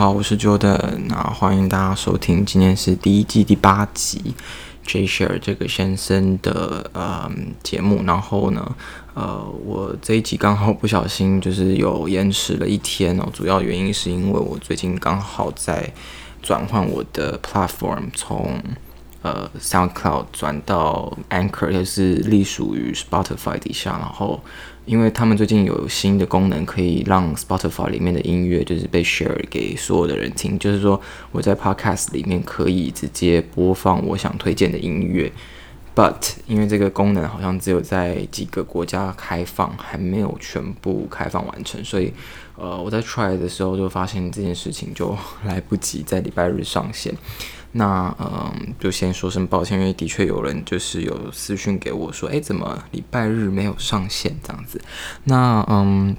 好，我是 Jordan，那欢迎大家收听，今天是第一季第八集 J Share 这个先生的呃节目。然后呢，呃，我这一集刚好不小心就是有延迟了一天哦，主要原因是因为我最近刚好在转换我的 platform，从呃 SoundCloud 转到 Anchor，也是隶属于 Spotify 底下，然后。因为他们最近有新的功能，可以让 Spotify 里面的音乐就是被 share 给所有的人听。就是说，我在 Podcast 里面可以直接播放我想推荐的音乐，but 因为这个功能好像只有在几个国家开放，还没有全部开放完成，所以呃，我在 try 的时候就发现这件事情就来不及在礼拜日上线。那嗯，就先说声抱歉，因为的确有人就是有私讯给我说，诶，怎么礼拜日没有上线这样子？那嗯，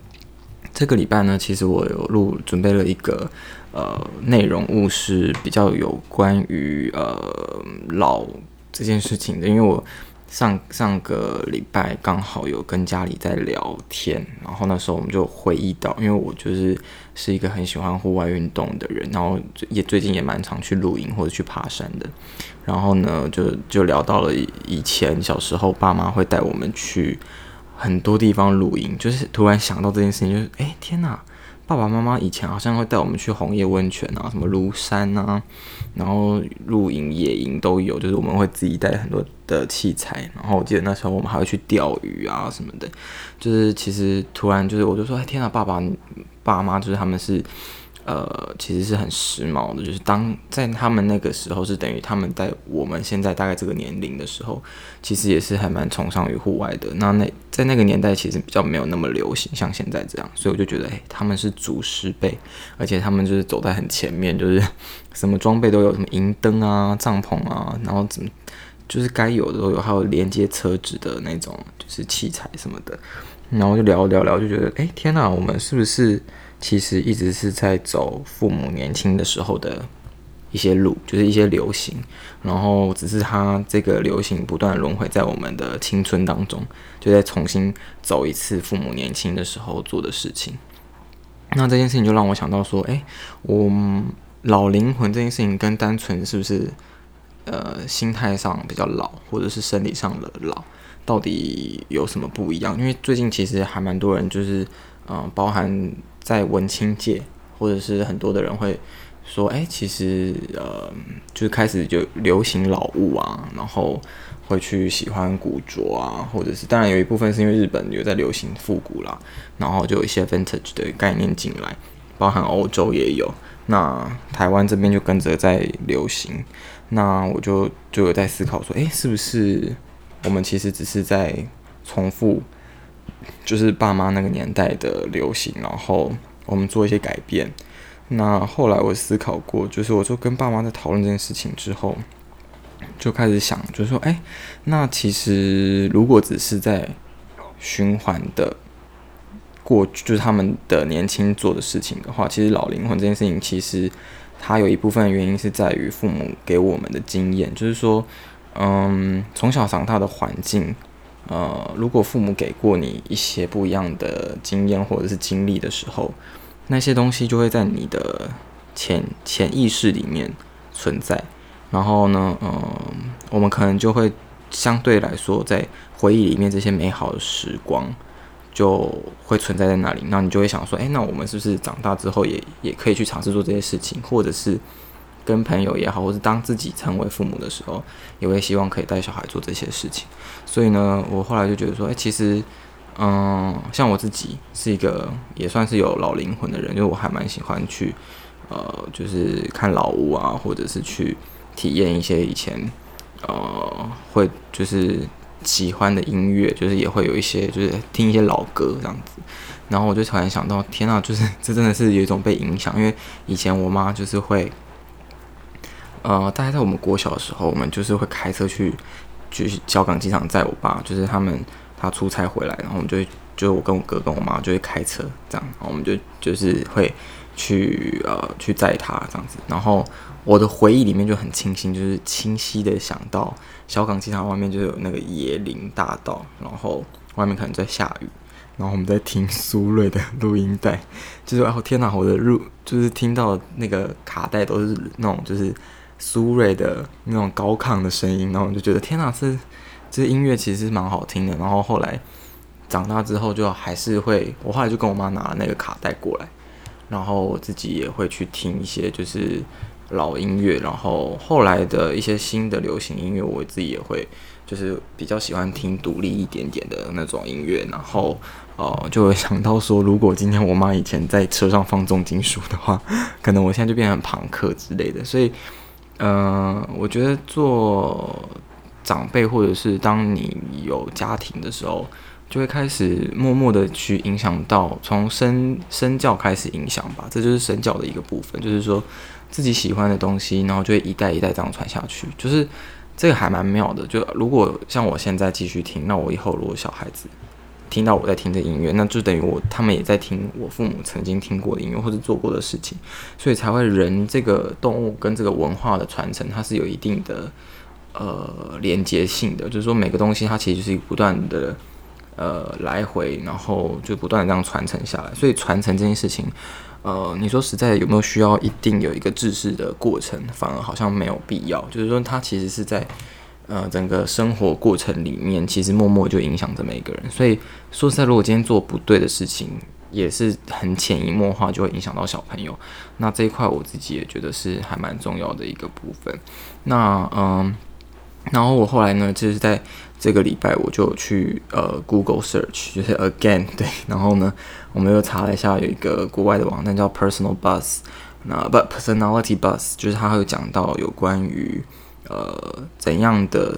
这个礼拜呢，其实我有录准备了一个呃内容物，是比较有关于呃老这件事情的，因为我。上上个礼拜刚好有跟家里在聊天，然后那时候我们就回忆到，因为我就是是一个很喜欢户外运动的人，然后也最近也蛮常去露营或者去爬山的，然后呢就就聊到了以前小时候爸妈会带我们去很多地方露营，就是突然想到这件事情，就是哎天哪！爸爸妈妈以前好像会带我们去红叶温泉啊，什么庐山啊，然后露营、野营都有，就是我们会自己带很多的器材，然后我记得那时候我们还会去钓鱼啊什么的，就是其实突然就是我就说，哎天啊，爸爸爸妈就是他们是。呃，其实是很时髦的，就是当在他们那个时候，是等于他们在我们现在大概这个年龄的时候，其实也是还蛮崇尚于户外的。那那在那个年代，其实比较没有那么流行，像现在这样，所以我就觉得，哎，他们是祖师辈，而且他们就是走在很前面，就是 什么装备都有，什么营灯啊、帐篷啊，然后怎么就是该有的都有，还有连接车子的那种就是器材什么的，然后就聊聊聊，就觉得，哎，天哪，我们是不是？其实一直是在走父母年轻的时候的一些路，就是一些流行，然后只是它这个流行不断轮回在我们的青春当中，就在重新走一次父母年轻的时候做的事情。那这件事情就让我想到说，诶，我老灵魂这件事情跟单纯是不是呃心态上比较老，或者是生理上的老，到底有什么不一样？因为最近其实还蛮多人就是嗯、包含。在文青界，或者是很多的人会说，哎、其实呃，就是开始就流行老物啊，然后会去喜欢古着啊，或者是当然有一部分是因为日本有在流行复古啦，然后就有一些 vintage 的概念进来，包含欧洲也有，那台湾这边就跟着在流行，那我就就有在思考说，哎、是不是我们其实只是在重复？就是爸妈那个年代的流行，然后我们做一些改变。那后来我思考过，就是我就跟爸妈在讨论这件事情之后，就开始想，就是说，哎，那其实如果只是在循环的过，就是他们的年轻做的事情的话，其实老灵魂这件事情，其实它有一部分原因是在于父母给我们的经验，就是说，嗯，从小长大的环境。呃，如果父母给过你一些不一样的经验或者是经历的时候，那些东西就会在你的潜潜意识里面存在。然后呢，嗯、我们可能就会相对来说在回忆里面这些美好的时光就会存在在那里。那你就会想说，哎，那我们是不是长大之后也也可以去尝试做这些事情，或者是？跟朋友也好，或是当自己成为父母的时候，也会希望可以带小孩做这些事情。所以呢，我后来就觉得说，哎，其实，嗯，像我自己是一个也算是有老灵魂的人，因为我还蛮喜欢去，呃，就是看老屋啊，或者是去体验一些以前，呃，会就是喜欢的音乐，就是也会有一些就是听一些老歌这样子。然后我就突然想到，天啊，就是这真的是有一种被影响，因为以前我妈就是会。呃，大概在我们国小的时候，我们就是会开车去，去小港机场载我爸，就是他们他出差回来，然后我们就就我跟我哥跟我妈就会开车这样，然后我们就就是会去呃去载他这样子，然后我的回忆里面就很清晰，就是清晰的想到小港机场外面就有那个椰林大道，然后外面可能在下雨，然后我们在听苏芮的录音带，就是哦天哪，我的入就是听到那个卡带都是那种就是苏芮的那种高亢的声音，然后我就觉得天哪，这这音乐其实蛮好听的。然后后来长大之后就还是会，我后来就跟我妈拿了那个卡带过来，然后我自己也会去听一些就是老音乐，然后后来的一些新的流行音乐，我自己也会。就是比较喜欢听独立一点点的那种音乐，然后呃，就会想到说，如果今天我妈以前在车上放重金属的话，可能我现在就变成朋克之类的。所以，呃，我觉得做长辈或者是当你有家庭的时候，就会开始默默的去影响到从身身教开始影响吧，这就是身教的一个部分，就是说自己喜欢的东西，然后就会一代一代这样传下去，就是。这个还蛮妙的，就如果像我现在继续听，那我以后如果小孩子听到我在听这音乐，那就等于我他们也在听我父母曾经听过的音乐或者做过的事情，所以才会人这个动物跟这个文化的传承，它是有一定的呃连接性的，就是说每个东西它其实就是不断的呃来回，然后就不断的这样传承下来，所以传承这件事情。呃，你说实在，有没有需要一定有一个制式的过程？反而好像没有必要。就是说，它其实是在呃整个生活过程里面，其实默默就影响着每个人。所以说实在，如果今天做不对的事情，也是很潜移默化就会影响到小朋友。那这一块我自己也觉得是还蛮重要的一个部分。那嗯。然后我后来呢，就是在这个礼拜，我就去呃 Google Search，就是 Again 对，然后呢，我们又查了一下，有一个国外的网站叫 Personal Buzz，那不 Personality Bus，就是它会讲到有关于呃怎样的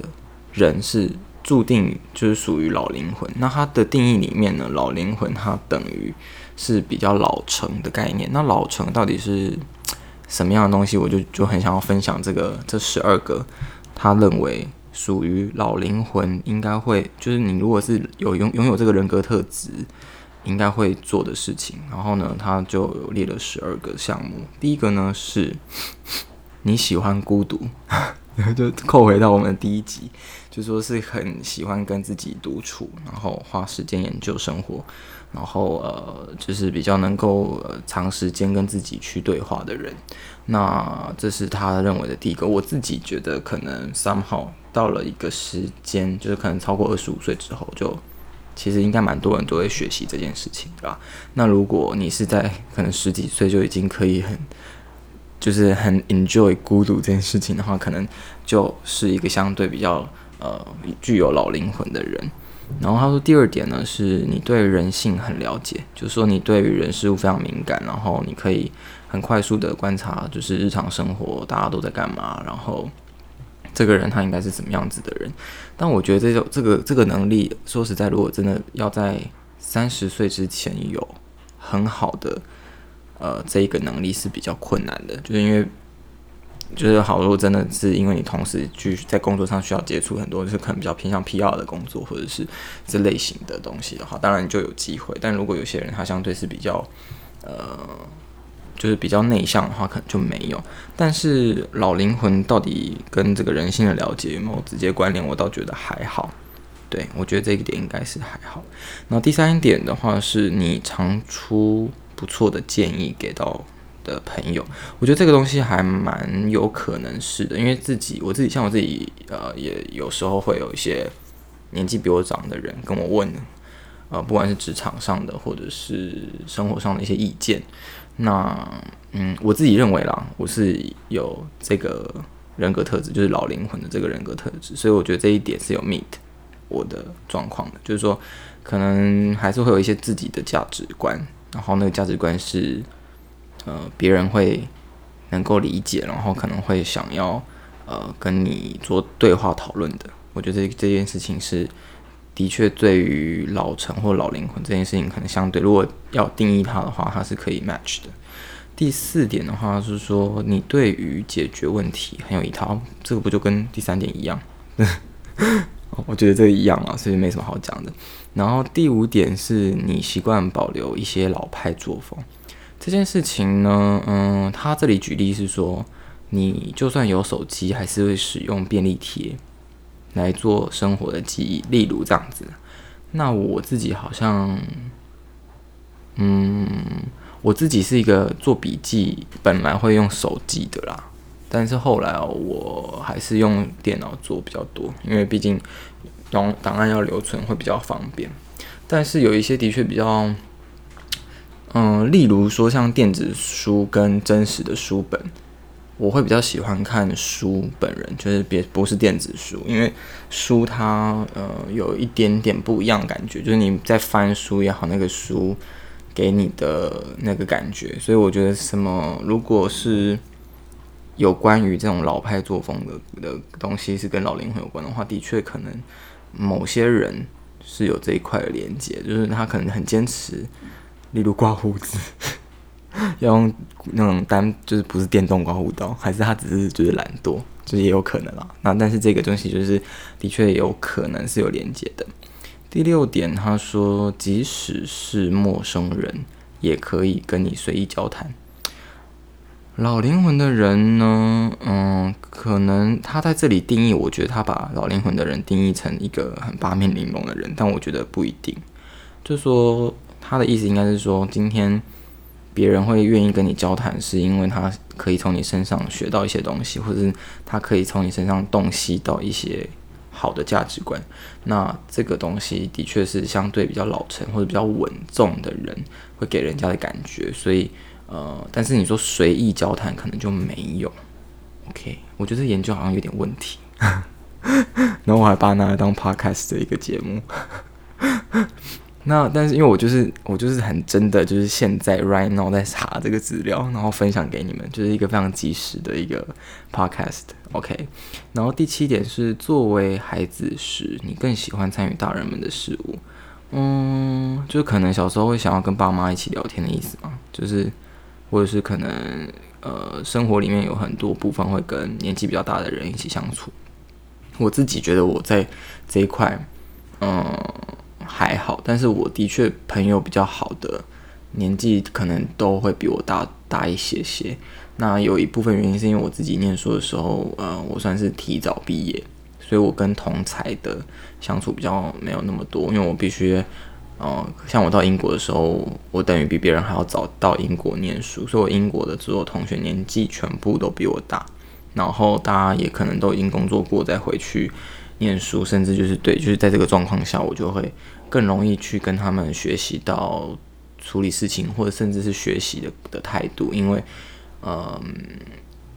人是注定就是属于老灵魂。那它的定义里面呢，老灵魂它等于是比较老成的概念。那老成到底是什么样的东西？我就就很想要分享这个这十二个。他认为属于老灵魂应该会，就是你如果是有拥拥有这个人格特质，应该会做的事情。然后呢，他就列了十二个项目。第一个呢是你喜欢孤独，然后就扣回到我们的第一集，就说是很喜欢跟自己独处，然后花时间研究生活，然后呃，就是比较能够、呃、长时间跟自己去对话的人。那这是他认为的第一个，我自己觉得可能 somehow 到了一个时间，就是可能超过二十五岁之后，就其实应该蛮多人都会学习这件事情，对吧？那如果你是在可能十几岁就已经可以很，就是很 enjoy 孤独这件事情的话，可能就是一个相对比较呃具有老灵魂的人。然后他说第二点呢，是你对人性很了解，就是说你对于人事物非常敏感，然后你可以。很快速的观察，就是日常生活大家都在干嘛，然后这个人他应该是什么样子的人。但我觉得这种这个这个能力，说实在，如果真的要在三十岁之前有很好的呃这一个能力是比较困难的，就是因为就是好，如果真的是因为你同时去在工作上需要接触很多，就是可能比较偏向 PR 的工作或者是这类型的东西的话，当然就有机会。但如果有些人他相对是比较呃。就是比较内向的话，可能就没有。但是老灵魂到底跟这个人性的了解有没有直接关联？我倒觉得还好。对，我觉得这一点应该是还好。那第三点的话，是你常出不错的建议给到的朋友，我觉得这个东西还蛮有可能是的，因为自己我自己像我自己呃，也有时候会有一些年纪比我长的人跟我问，呃，不管是职场上的或者是生活上的一些意见。那嗯，我自己认为啦，我是有这个人格特质，就是老灵魂的这个人格特质，所以我觉得这一点是有 meet 我的状况的，就是说可能还是会有一些自己的价值观，然后那个价值观是呃别人会能够理解，然后可能会想要呃跟你做对话讨论的，我觉得这这件事情是。的确，对于老成或老灵魂这件事情，可能相对，如果要定义它的话，它是可以 match 的。第四点的话是说，你对于解决问题很有一套，这个不就跟第三点一样？我觉得这个一样啊，所以没什么好讲的。然后第五点是你习惯保留一些老派作风，这件事情呢，嗯，他这里举例是说，你就算有手机，还是会使用便利贴。来做生活的记忆，例如这样子。那我自己好像，嗯，我自己是一个做笔记本来会用手记的啦，但是后来哦我还是用电脑做比较多，因为毕竟档档案要留存会比较方便。但是有一些的确比较，嗯，例如说像电子书跟真实的书本。我会比较喜欢看书本人，就是别不是电子书，因为书它呃有一点点不一样感觉，就是你在翻书也好，那个书给你的那个感觉，所以我觉得什么如果是有关于这种老派作风的的东西是跟老灵魂有关的话，的确可能某些人是有这一块的连接，就是他可能很坚持，例如刮胡子。要用那种单，就是不是电动刮胡刀，还是他只是就是懒惰，就是也有可能啦。那但是这个东西就是的确有可能是有连接的。第六点，他说即使是陌生人也可以跟你随意交谈。老灵魂的人呢，嗯，可能他在这里定义，我觉得他把老灵魂的人定义成一个很八面玲珑的人，但我觉得不一定。就说他的意思应该是说今天。别人会愿意跟你交谈，是因为他可以从你身上学到一些东西，或者是他可以从你身上洞悉到一些好的价值观。那这个东西的确是相对比较老成或者比较稳重的人会给人家的感觉。所以，呃，但是你说随意交谈，可能就没有。OK，我觉得研究好像有点问题。然后我还把它拿来当 Podcast 的一个节目。那但是因为我就是我就是很真的就是现在 right now 在查这个资料，然后分享给你们，就是一个非常及时的一个 podcast，OK。然后第七点是作为孩子时，你更喜欢参与大人们的事物，嗯，就可能小时候会想要跟爸妈一起聊天的意思嘛，就是或者是可能呃生活里面有很多部分会跟年纪比较大的人一起相处。我自己觉得我在这一块，嗯。还好，但是我的确朋友比较好的年纪可能都会比我大大一些些。那有一部分原因是因为我自己念书的时候，呃，我算是提早毕业，所以我跟同才的相处比较没有那么多。因为我必须，呃，像我到英国的时候，我等于比别人还要早到英国念书，所以我英国的所有同学年纪全部都比我大，然后大家也可能都已经工作过再回去念书，甚至就是对，就是在这个状况下，我就会。更容易去跟他们学习到处理事情，或者甚至是学习的的态度，因为，嗯，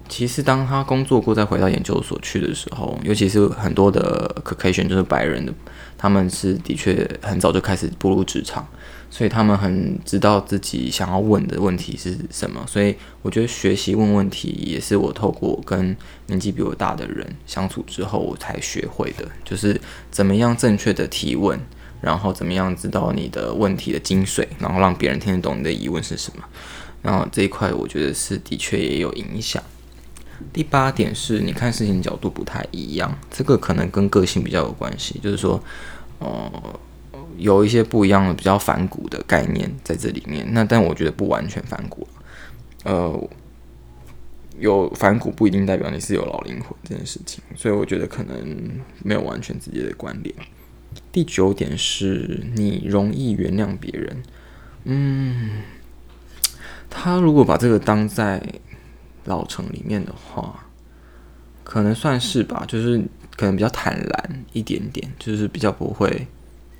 其实当他工作过再回到研究所去的时候，尤其是很多的 Caucasian 就是白人的，他们是的确很早就开始步入职场，所以他们很知道自己想要问的问题是什么，所以我觉得学习问问题也是我透过跟年纪比我大的人相处之后我才学会的，就是怎么样正确的提问。然后怎么样知道你的问题的精髓，然后让别人听得懂你的疑问是什么？然后这一块我觉得是的确也有影响。第八点是你看事情角度不太一样，这个可能跟个性比较有关系，就是说，呃，有一些不一样的比较反骨的概念在这里面。那但我觉得不完全反骨，呃，有反骨不一定代表你是有老灵魂这件事情，所以我觉得可能没有完全直接的关联。第九点是你容易原谅别人，嗯，他如果把这个当在老成里面的话，可能算是吧，就是可能比较坦然一点点，就是比较不会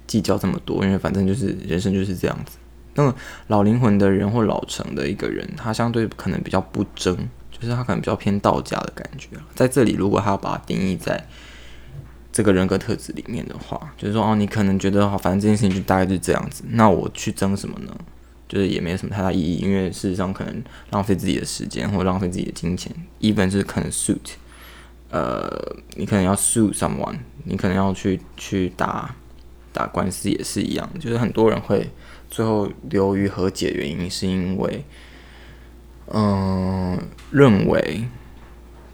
计较这么多，因为反正就是人生就是这样子。那么老灵魂的人或老成的一个人，他相对可能比较不争，就是他可能比较偏道家的感觉。在这里，如果他要把它定义在。这个人格特质里面的话，就是说哦，你可能觉得好，反正这件事情就大概就这样子。那我去争什么呢？就是也没有什么太大意义，因为事实上可能浪费自己的时间或浪费自己的金钱。even 是可能 suit，呃，你可能要 suit someone，你可能要去去打打官司也是一样。就是很多人会最后流于和解，原因是因为，嗯、认为。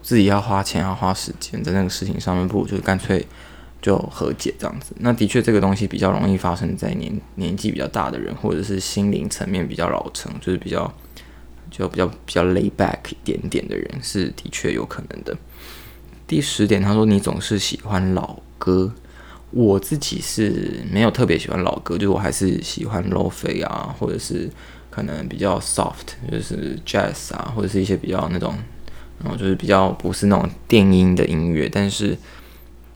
自己要花钱，要花时间在那个事情上面，不如就干脆就和解这样子。那的确，这个东西比较容易发生在年年纪比较大的人，或者是心灵层面比较老成，就是比较就比较比较 lay back 一点点的人，是的确有可能的。第十点，他说你总是喜欢老歌，我自己是没有特别喜欢老歌，就是我还是喜欢 lo-fi 啊，或者是可能比较 soft，就是 jazz 啊，或者是一些比较那种，然后就是比较不是那种电音的音乐，但是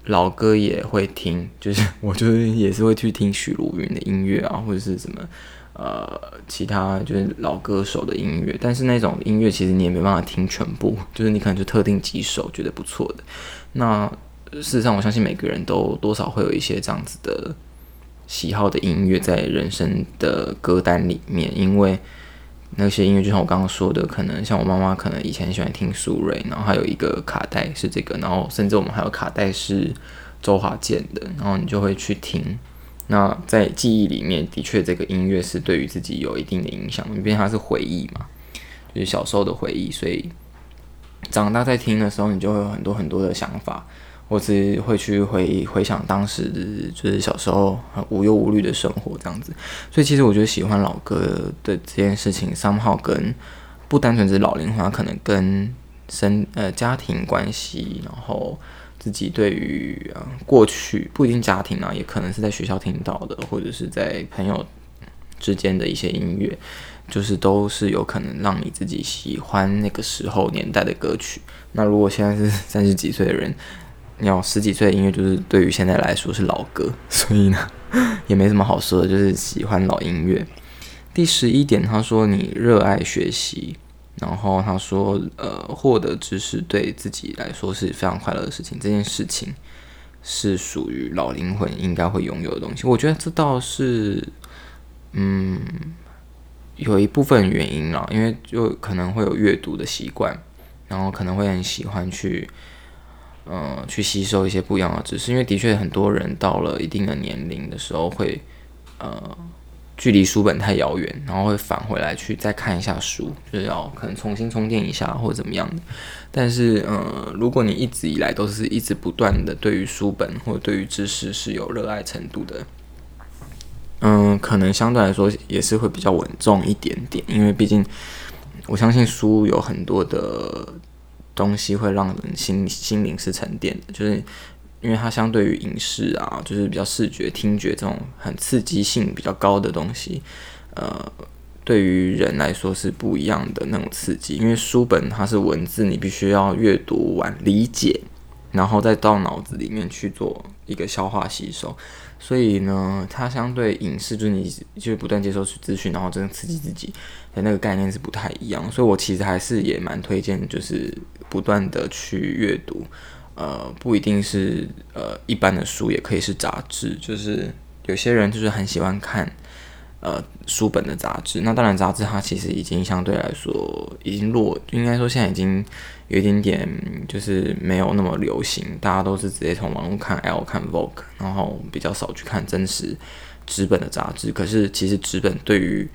老歌也会听，就是 我就是也是会去听许茹芸的音乐啊，或者是什么呃其他就是老歌手的音乐，但是那种音乐其实你也没办法听全部，就是你可能就特定几首觉得不错的，那。事实上，我相信每个人都多少会有一些这样子的喜好的音乐在人生的歌单里面，因为那些音乐就像我刚刚说的，可能像我妈妈可能以前喜欢听苏芮，然后还有一个卡带是这个，然后甚至我们还有卡带是周华健的，然后你就会去听。那在记忆里面，的确这个音乐是对于自己有一定的影响，因为它是回忆嘛，就是小时候的回忆，所以长大在听的时候，你就会有很多很多的想法。我只会去回回想当时就是小时候很无忧无虑的生活这样子，所以其实我觉得喜欢老歌的这件事情，somehow 跟不单纯是老龄化，可能跟生呃家庭关系，然后自己对于呃过去不一定家庭啊，也可能是在学校听到的，或者是在朋友之间的一些音乐，就是都是有可能让你自己喜欢那个时候年代的歌曲。那如果现在是三十几岁的人，要十几岁的音乐，就是对于现在来说是老歌，所以呢，也没什么好说的，就是喜欢老音乐。第十一点，他说你热爱学习，然后他说，呃，获得知识对自己来说是非常快乐的事情，这件事情是属于老灵魂应该会拥有的东西。我觉得这倒是，嗯，有一部分原因啦，因为就可能会有阅读的习惯，然后可能会很喜欢去。嗯，去吸收一些不一样的知识，因为的确很多人到了一定的年龄的时候会，呃，距离书本太遥远，然后会返回来去再看一下书，就是要可能重新充电一下或者怎么样的。但是，呃，如果你一直以来都是一直不断的对于书本或者对于知识是有热爱程度的，嗯，可能相对来说也是会比较稳重一点点，因为毕竟我相信书有很多的。东西会让人心心灵是沉淀的，就是因为它相对于影视啊，就是比较视觉、听觉这种很刺激性比较高的东西，呃，对于人来说是不一样的那种刺激。因为书本它是文字，你必须要阅读完理解，然后再到脑子里面去做一个消化吸收。所以呢，它相对影视就是你就是不断接收资讯，然后真的刺激自己的那个概念是不太一样。所以我其实还是也蛮推荐，就是。不断的去阅读，呃，不一定是呃一般的书，也可以是杂志。就是有些人就是很喜欢看呃书本的杂志。那当然，杂志它其实已经相对来说已经落，应该说现在已经有一点点就是没有那么流行。大家都是直接从网络看 L 看 Vogue，然后比较少去看真实纸本的杂志。可是其实纸本对于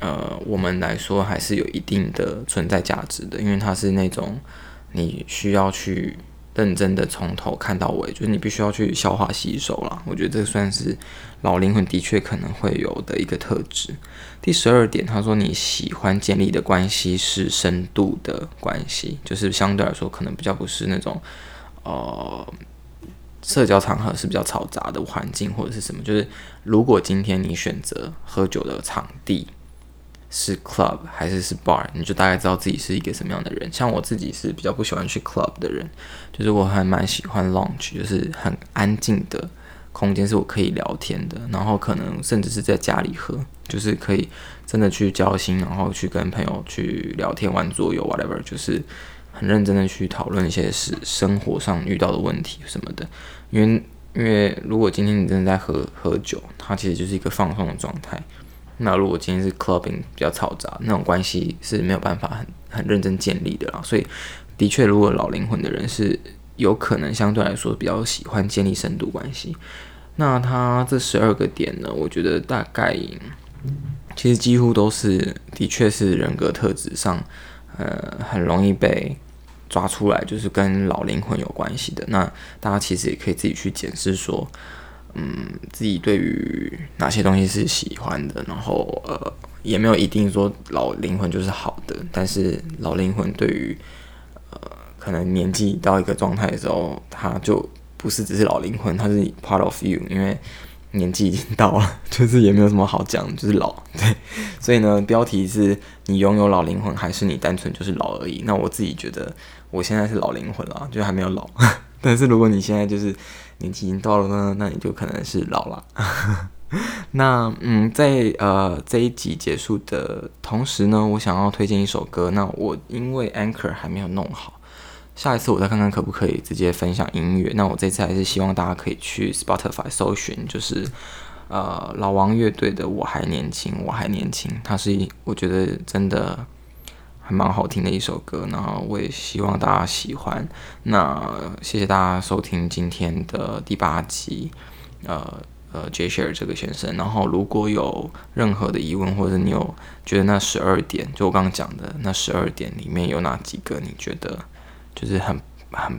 呃，我们来说还是有一定的存在价值的，因为它是那种你需要去认真的从头看到尾，就是你必须要去消化吸收啦。我觉得这算是老灵魂的确可能会有的一个特质。第十二点，他说你喜欢建立的关系是深度的关系，就是相对来说可能比较不是那种呃社交场合是比较嘈杂的环境或者是什么。就是如果今天你选择喝酒的场地，是 club 还是是 bar，你就大概知道自己是一个什么样的人。像我自己是比较不喜欢去 club 的人，就是我还蛮喜欢 lounge，就是很安静的空间，是我可以聊天的。然后可能甚至是在家里喝，就是可以真的去交心，然后去跟朋友去聊天、玩桌游，whatever，就是很认真的去讨论一些事，生活上遇到的问题什么的。因为因为如果今天你真的在喝喝酒，它其实就是一个放松的状态。那如果今天是 clubbing 比较嘈杂，那种关系是没有办法很很认真建立的啦。所以，的确，如果老灵魂的人是有可能相对来说比较喜欢建立深度关系。那他这十二个点呢，我觉得大概其实几乎都是的确是人格特质上，呃，很容易被抓出来，就是跟老灵魂有关系的。那大家其实也可以自己去检视说。嗯，自己对于哪些东西是喜欢的，然后呃，也没有一定说老灵魂就是好的，但是老灵魂对于呃，可能年纪到一个状态的时候，他就不是只是老灵魂，它是 part of you，因为年纪已经到了，就是也没有什么好讲，就是老，对。所以呢，标题是你拥有老灵魂，还是你单纯就是老而已？那我自己觉得，我现在是老灵魂了，就还没有老。但是如果你现在就是年纪已经到了呢，那你就可能是老了。那嗯，在呃这一集结束的同时呢，我想要推荐一首歌。那我因为 Anchor 还没有弄好，下一次我再看看可不可以直接分享音乐。那我这次还是希望大家可以去 Spotify 搜寻，就是呃老王乐队的《我还年轻，我还年轻》，它是我觉得真的。还蛮好听的一首歌，然后我也希望大家喜欢。那谢谢大家收听今天的第八集，呃呃，Jay 这个先生。然后如果有任何的疑问，或者你有觉得那十二点，就我刚刚讲的那十二点里面有哪几个你觉得就是很很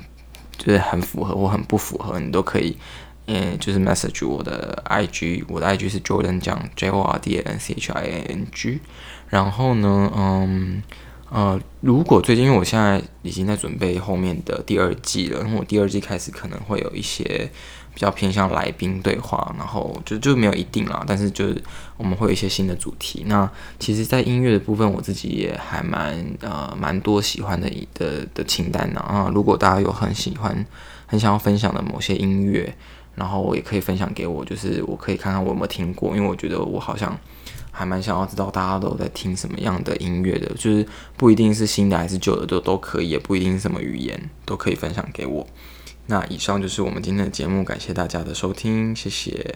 就是很符合或很不符合，你都可以，嗯，就是 message 我的 IG，我的 IG 是 Jordan 讲 J O R D A N C H I A N G。然后呢，嗯。呃，如果最近因为我现在已经在准备后面的第二季了，然后我第二季开始可能会有一些比较偏向来宾对话，然后就就没有一定啦，但是就是我们会有一些新的主题。那其实，在音乐的部分，我自己也还蛮呃蛮多喜欢的的的清单呢啊。如果大家有很喜欢、很想要分享的某些音乐，然后我也可以分享给我，就是我可以看看我有没有听过，因为我觉得我好像。还蛮想要知道大家都在听什么样的音乐的，就是不一定是新的还是旧的都都可以，也不一定什么语言都可以分享给我。那以上就是我们今天的节目，感谢大家的收听，谢谢。